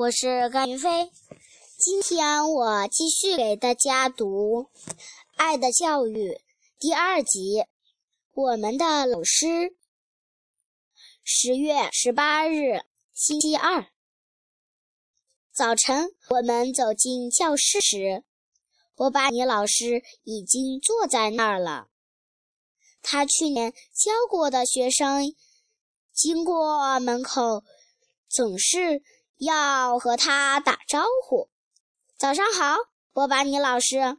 我是甘云飞。今天我继续给大家读《爱的教育》第二集。我们的老师。十月十八日，星期二早晨，我们走进教室时，波巴尼老师已经坐在那儿了。他去年教过的学生经过门口，总是。要和他打招呼，早上好，波巴尼老师。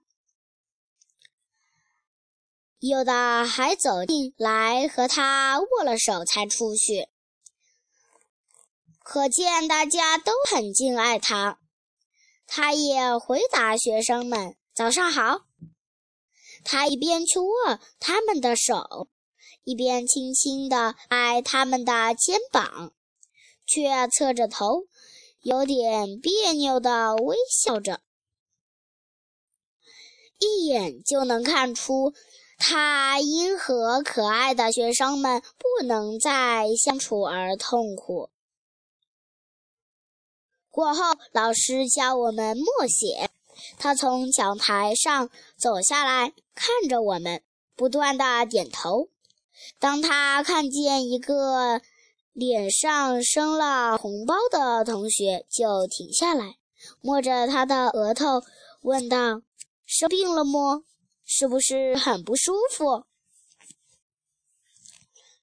有的还走进来和他握了手才出去，可见大家都很敬爱他。他也回答学生们早上好。他一边去握他们的手，一边轻轻地拍他们的肩膀，却侧着头。有点别扭的微笑着，一眼就能看出他因和可爱的学生们不能再相处而痛苦。过后，老师教我们默写，他从讲台上走下来，看着我们，不断的点头。当他看见一个。脸上生了红包的同学就停下来，摸着他的额头，问道：“生病了么？是不是很不舒服？”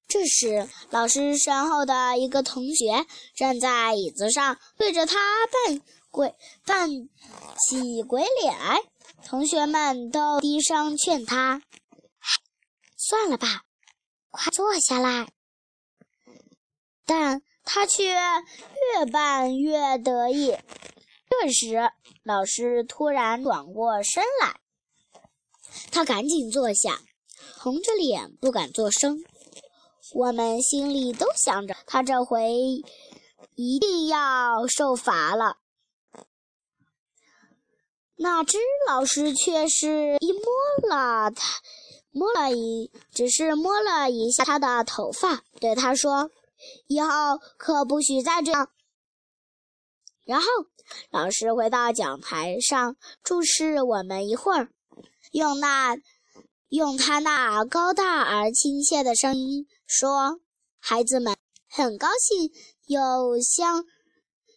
这时，老师身后的一个同学站在椅子上，对着他扮鬼扮起鬼脸来。同学们都低声劝他：“算了吧，快坐下来。”但他却越办越得意。这时，老师突然转过身来，他赶紧坐下，红着脸不敢作声。我们心里都想着，他这回一定要受罚了。哪知老师却是一摸了他，摸了一，只是摸了一下他的头发，对他说。以后可不许再这样。然后，老师回到讲台上，注视我们一会儿，用那用他那高大而亲切的声音说：“孩子们，很高兴有相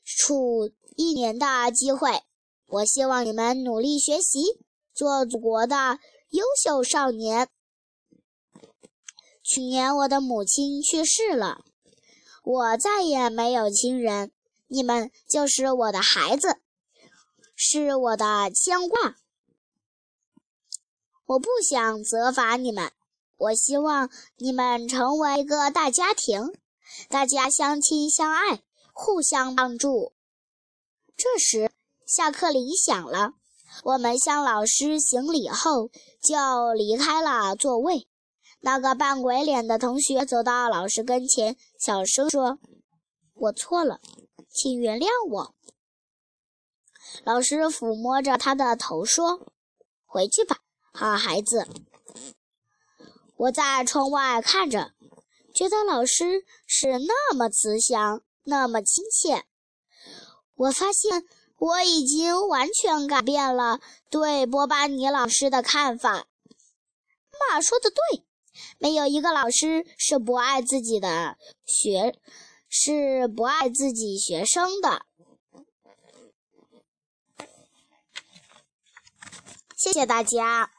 处一年的机会。我希望你们努力学习，做祖国的优秀少年。去年我的母亲去世了。”我再也没有亲人，你们就是我的孩子，是我的牵挂。我不想责罚你们，我希望你们成为一个大家庭，大家相亲相爱，互相帮助。这时，下课铃响了，我们向老师行礼后就离开了座位。那个扮鬼脸的同学走到老师跟前，小声说：“我错了，请原谅我。”老师抚摸着他的头说：“回去吧，好孩子。”我在窗外看着，觉得老师是那么慈祥，那么亲切。我发现我已经完全改变了对波巴尼老师的看法。妈说的对。没有一个老师是不爱自己的学，是不爱自己学生的。谢谢大家。